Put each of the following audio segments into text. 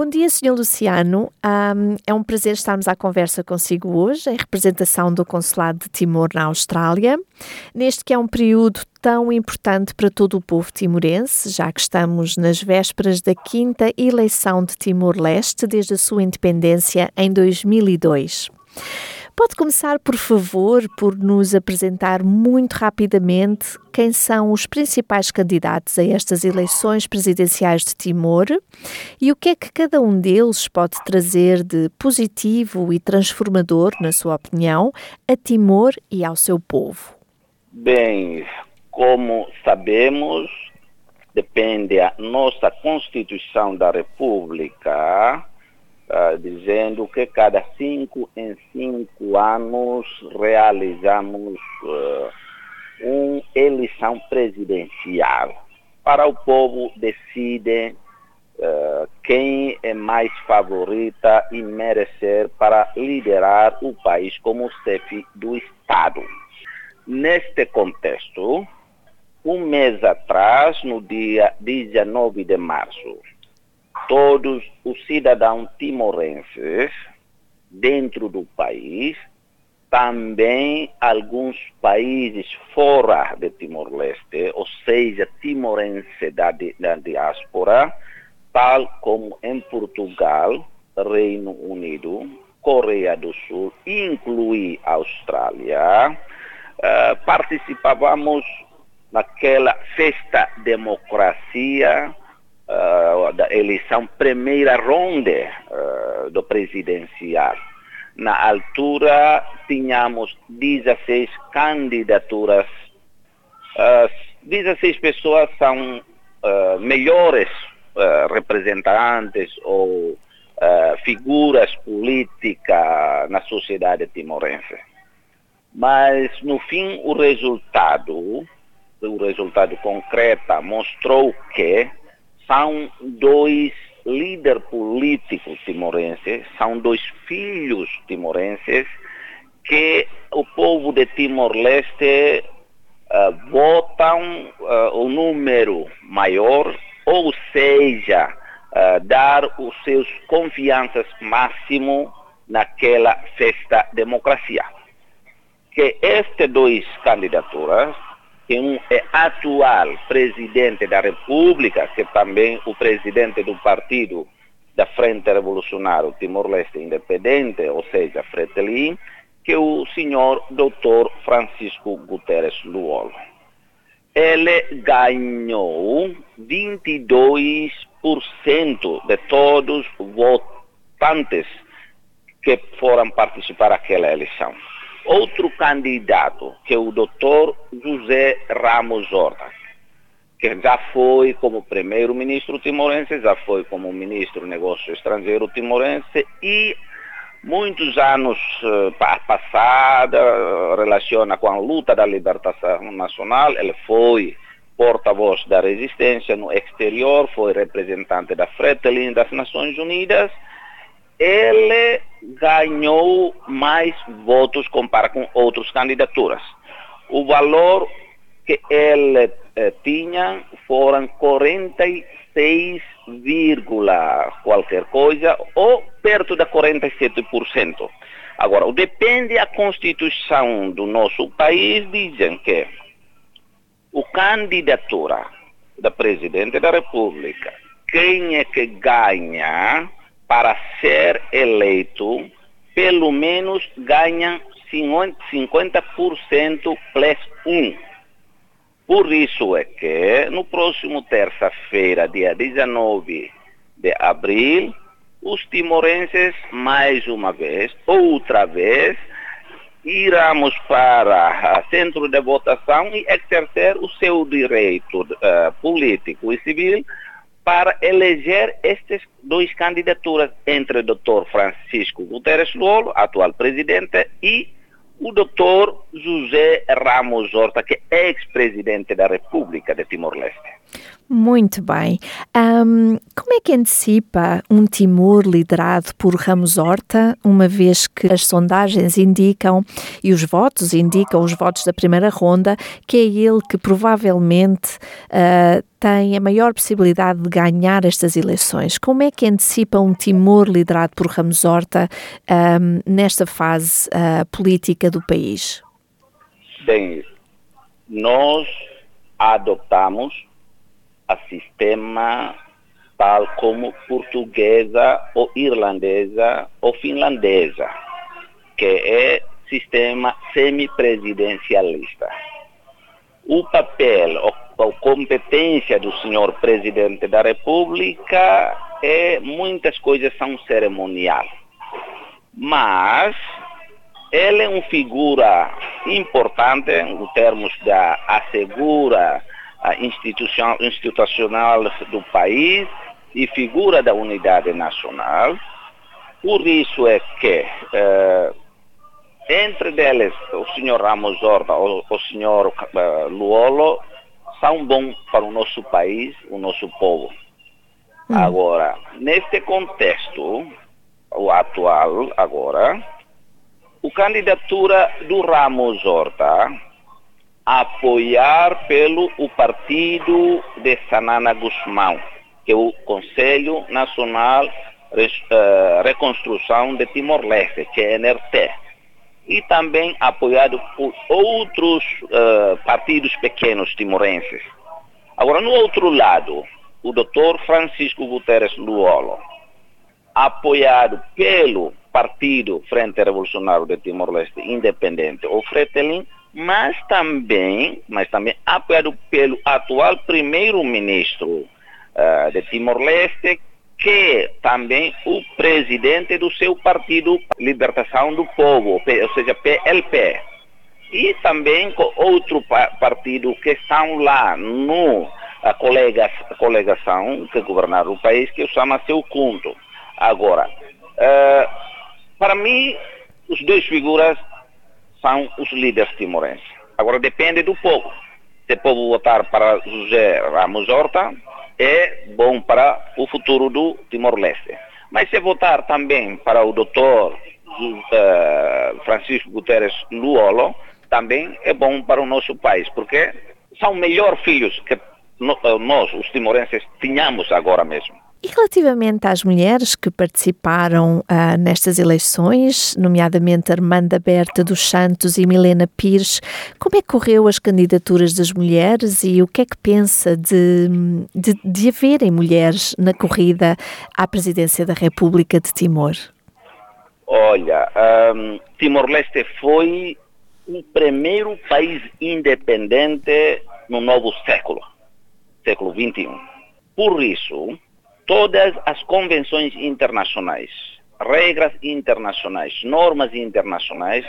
Bom dia, Sr. Luciano. Um, é um prazer estarmos à conversa consigo hoje, em representação do Consulado de Timor na Austrália, neste que é um período tão importante para todo o povo timorense, já que estamos nas vésperas da quinta eleição de Timor-Leste desde a sua independência em 2002. Pode começar, por favor, por nos apresentar muito rapidamente quem são os principais candidatos a estas eleições presidenciais de Timor e o que é que cada um deles pode trazer de positivo e transformador, na sua opinião, a Timor e ao seu povo. Bem, como sabemos, depende a nossa Constituição da República uh, dizendo que cada cinco em cinco anos realizamos uh, uma eleição presidencial. Para o povo decide uh, quem é mais favorita e merecer para liderar o país como chefe do Estado. Neste contexto, um mês atrás, no dia 19 de março, todos os cidadãos timorenses dentro do país, também alguns países fora de Timor-Leste, ou seja, timorense da, da diáspora, tal como em Portugal, Reino Unido, Coreia do Sul, inclui Austrália, uh, participávamos naquela festa democracia uh, da eleição primeira ronda uh, do presidencial. Na altura, tínhamos 16 candidaturas. Uh, 16 pessoas são melhores representantes ou figuras políticas na sociedade timorense. Mas, no fim, o resultado, o resultado concreto mostrou que são dois líderes políticos timorenses, são dois filhos timorenses que o povo de Timor-Leste uh, votam uh, o número maior, ou seja, uh, dar os seus confianças máximo naquela festa democracia. Que estas duas candidaturas que um é atual presidente da República, que também o presidente do partido da Frente Revolucionário Timor-Leste Independente, ou seja, Fretilin, que é o senhor Dr. Francisco Guterres Luolo. Ele ganhou 22% de todos os votantes que foram participar daquela eleição. Outro candidato, que é o doutor José Ramos Horta, que já foi como primeiro-ministro timorense, já foi como ministro do negócio estrangeiro timorense e muitos anos uh, passada relaciona com a luta da libertação nacional, ele foi porta-voz da resistência no exterior, foi representante da Fretilin das Nações Unidas ele ganhou mais votos comparado com outras candidaturas. O valor que ele eh, tinha foram 46, qualquer coisa, ou perto de 47%. Agora, depende da Constituição do nosso país, dizem que o candidatura da Presidente da República, quem é que ganha para ser eleito, pelo menos ganha 50% plus 1. Por isso é que no próximo terça-feira, dia 19 de abril, os timorenses, mais uma vez, outra vez, iremos para o centro de votação e exercer o seu direito uh, político e civil para eleger estas duas candidaturas entre o Dr. Francisco Guterres Luolo, atual presidente, e o doutor José Ramos Horta, que é ex-presidente da República de Timor-Leste. Muito bem. Um, como é que antecipa um Timor liderado por Ramos Horta, uma vez que as sondagens indicam e os votos indicam, os votos da primeira ronda, que é ele que provavelmente uh, tem a maior possibilidade de ganhar estas eleições? Como é que antecipa um Timor liderado por Ramos Horta um, nesta fase uh, política do país? Bem, nós adotamos a sistema tal como portuguesa ou irlandesa ou finlandesa, que é sistema semipresidencialista. O papel ou competência do senhor presidente da República é muitas coisas são cerimonial. Mas ele é uma figura importante em termos da assegura institucional do país e figura da unidade nacional. Por isso é que, eh, entre deles, o senhor Ramos Horta ou o senhor eh, Luolo são bons para o nosso país, o nosso povo. Hum. Agora, neste contexto, o atual agora, a candidatura do Ramos Horta apoiar pelo o partido de Sanana Guzmão, que é o Conselho Nacional uh, Reconstrução de Timor-Leste, que é NRT, e também apoiado por outros uh, partidos pequenos timorenses. Agora, no outro lado, o doutor Francisco Guterres Luolo, apoiado pelo Partido Frente Revolucionário de Timor-Leste Independente, o Fretelin, mas também, mas também apoiado pelo atual primeiro-ministro uh, de Timor-Leste, que também o presidente do seu partido Libertação do Povo, ou seja, PLP. E também com outro partido que estão lá no a colegas, coligação que governaram o país, que chama Seu Cunto. Agora, uh, para mim, os dois figuras são os líderes timorenses. Agora depende do povo. Se o povo votar para José Ramos Horta, é bom para o futuro do Timor-Leste. Mas se votar também para o doutor uh, Francisco Guterres Luolo, também é bom para o nosso país, porque são melhores filhos que nós, os timorenses, tínhamos agora mesmo. E relativamente às mulheres que participaram uh, nestas eleições, nomeadamente Armanda Berta dos Santos e Milena Pires, como é que correu as candidaturas das mulheres e o que é que pensa de, de, de haverem mulheres na corrida à presidência da República de Timor? Olha, um, Timor-Leste foi o primeiro país independente no novo século, século XXI. Por isso, todas as convenções internacionais, regras internacionais, normas internacionais,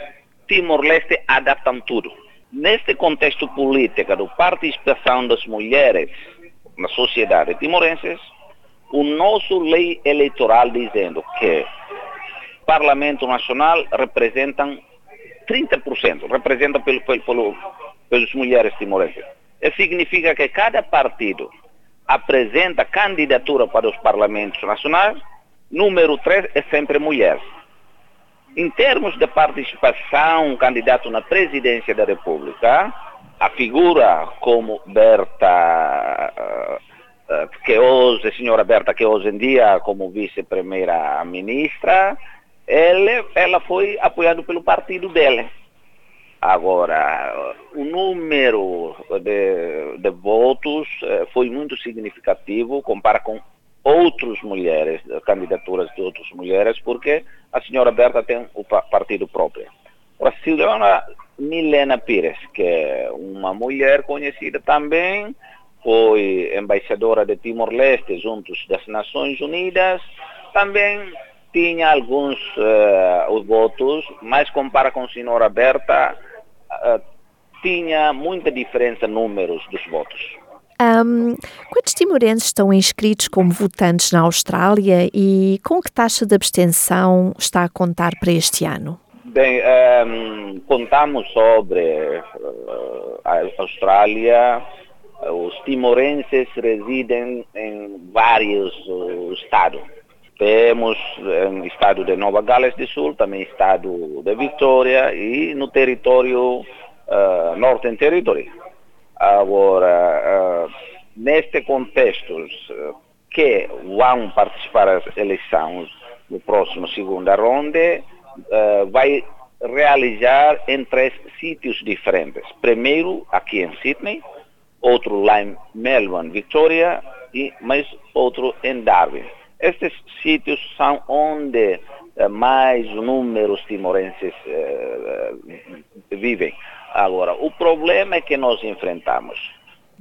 Timor-Leste adaptam tudo. Neste contexto político da participação das mulheres na sociedade timorense, o nosso lei eleitoral dizendo que Parlamento Nacional representam 30%, representa pelo, pelo, pelo, pelas mulheres timorenses. Isso significa que cada partido apresenta candidatura para os parlamentos nacionais, número 3 é sempre mulher. Em termos de participação, candidato na presidência da República, a figura como Berta, uh, que hoje, a senhora Berta, que hoje em dia como vice-primeira-ministra, ela, ela foi apoiada pelo partido dela. Agora, o número de, de votos eh, foi muito significativo compara com outras mulheres, candidaturas de outras mulheres, porque a senhora Berta tem o partido próprio. A senhora Milena Pires, que é uma mulher conhecida também, foi embaixadora de Timor-Leste juntos das Nações Unidas, também tinha alguns uh, votos, mas compara com a senhora Berta, uh, tinha muita diferença números dos votos. Um, quantos timorenses estão inscritos como votantes na Austrália e com que taxa de abstenção está a contar para este ano? Bem, um, contamos sobre uh, a Austrália. Os timorenses residem em vários uh, estados. Temos um, estado de Nova Gales do Sul, também estado de Vitória e no território uh, Northern Territory. Agora, uh, neste contexto, uh, que vão participar das eleições no próximo segunda ronda, uh, vai realizar em três sítios diferentes. Primeiro aqui em Sydney, outro lá em Melbourne, Victoria e mais outro em Darwin. Estes sítios são onde uh, mais números timorenses uh, vivem. Agora, o problema é que nós enfrentamos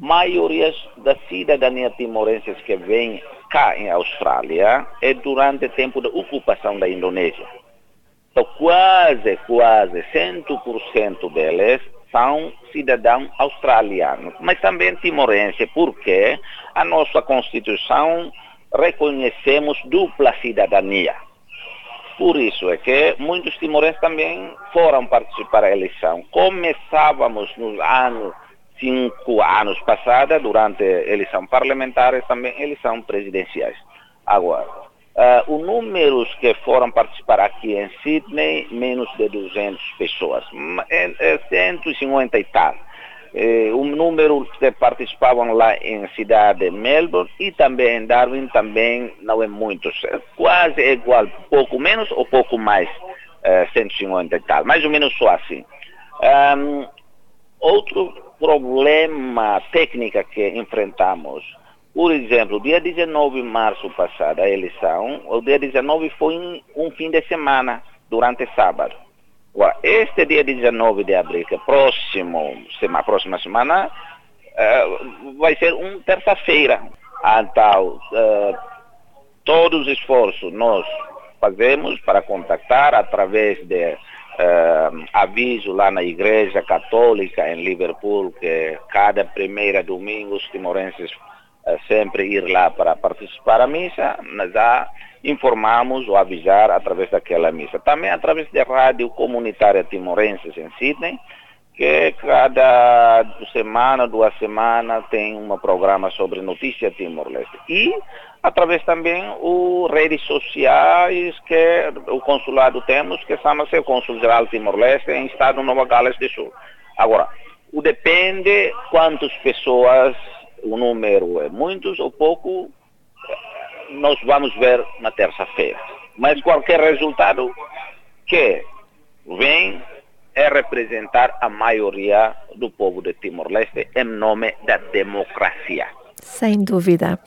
maioria da cidadania timorenses que vem cá em Austrália é durante o tempo da ocupação da Indonésia. Então, quase, quase 100% deles são cidadãos australianos, mas também timorenses, porque a nossa Constituição reconhecemos dupla cidadania. Por isso é que muitos timorenses também foram participar da eleição. Começávamos nos anos cinco anos passados, durante eleição parlamentar e também eleição presidenciais. Agora, uh, os números que foram participar aqui em Sydney, menos de 200 pessoas, é, é 150 e tal. Eh, o número que participavam lá em cidade de Melbourne e também em Darwin também não é muito, quase igual, pouco menos ou pouco mais, eh, 150 e tal, mais ou menos só assim. Um, outro problema técnico que enfrentamos. Por exemplo, dia 19 de março passado, a eleição, o dia 19 foi um fim de semana, durante sábado. Este dia 19 de abril, que é próximo, semana, próxima semana, uh, vai ser uma terça-feira. Então, uh, todos os esforços nós fazemos para contactar através de uh, aviso lá na Igreja Católica em Liverpool que cada primeira domingo os timorenses sempre ir lá para participar da missa, nós já informamos ou avisar através daquela missa. Também através da rádio comunitária timorenses em Sydney, que cada semana, duas semanas, tem um programa sobre notícia Timor-Leste. E através também das redes sociais que o consulado temos, que chama-se o Consul Geral Timor-Leste em Estado Nova Gales do Sul. Agora, o depende quantas pessoas, o número é muitos ou pouco, nós vamos ver na terça-feira. Mas qualquer resultado que vem é representar a maioria do povo de Timor-Leste em nome da democracia. Sem dúvida.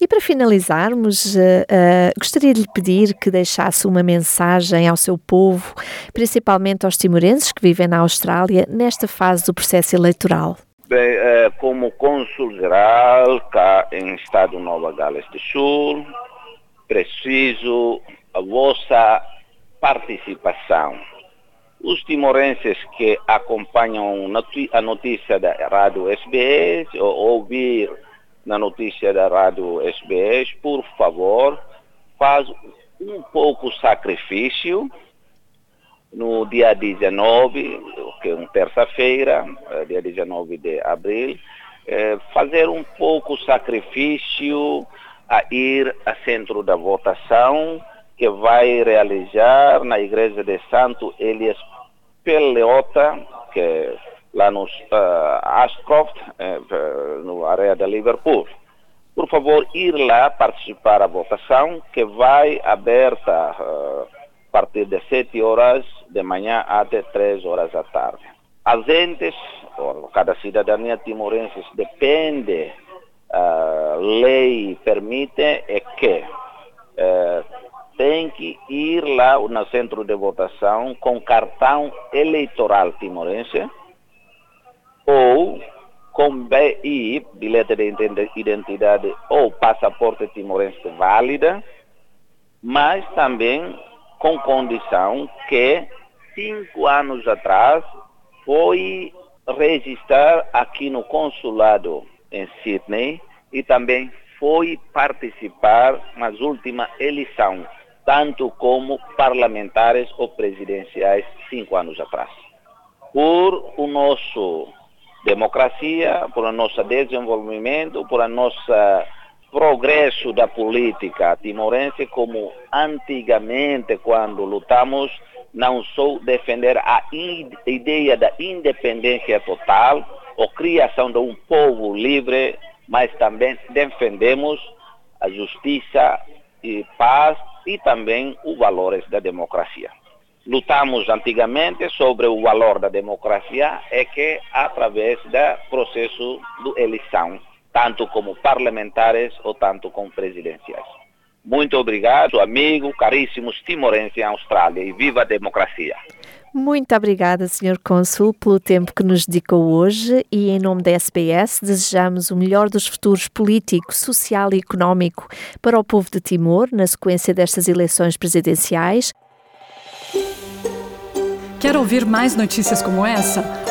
E para finalizarmos, uh, uh, gostaria de lhe pedir que deixasse uma mensagem ao seu povo, principalmente aos timorenses que vivem na Austrália, nesta fase do processo eleitoral. Bem, uh, como cônsul-geral cá em Estado Nova Gales do Sul, preciso a vossa participação. Os timorenses que acompanham a notícia da Rádio SBS ou ouvir na notícia da Rádio SBS, por favor, faz um pouco sacrifício no dia 19, que é uma terça-feira, é dia 19 de abril, é, fazer um pouco sacrifício a ir ao centro da votação que vai realizar na igreja de Santo Elias Peleota, que lá no uh, Ashcroft, uh, no área de Liverpool. Por favor, ir lá participar da votação que vai aberta uh, a partir de 7 horas de manhã até 3 horas da tarde. As entes, cada cidadania timorense depende, a lei permite é que tem que ir lá no centro de votação com cartão eleitoral timorense ou com BI, bilhete de identidade ou passaporte timorense válida, mas também com condição que cinco anos atrás foi registrar aqui no consulado em Sydney e também foi participar nas últimas eleições tanto como parlamentares ou presidenciais cinco anos atrás. Por o nosso democracia, por o nosso desenvolvimento, por a nossa progresso da política timorense, como antigamente, quando lutamos, não só defender a ideia da independência total ou criação de um povo livre, mas também defendemos a justiça e paz e também os valores da democracia. Lutamos antigamente sobre o valor da democracia é que através do processo de eleição tanto como parlamentares ou tanto como presidenciais. Muito obrigado, amigo, caríssimos timorenses em Austrália e viva a democracia. Muito obrigada, Sr. Cônsul, pelo tempo que nos dedicou hoje e, em nome da SBS, desejamos o melhor dos futuros político, social e económico para o povo de Timor na sequência destas eleições presidenciais. Quer ouvir mais notícias como essa?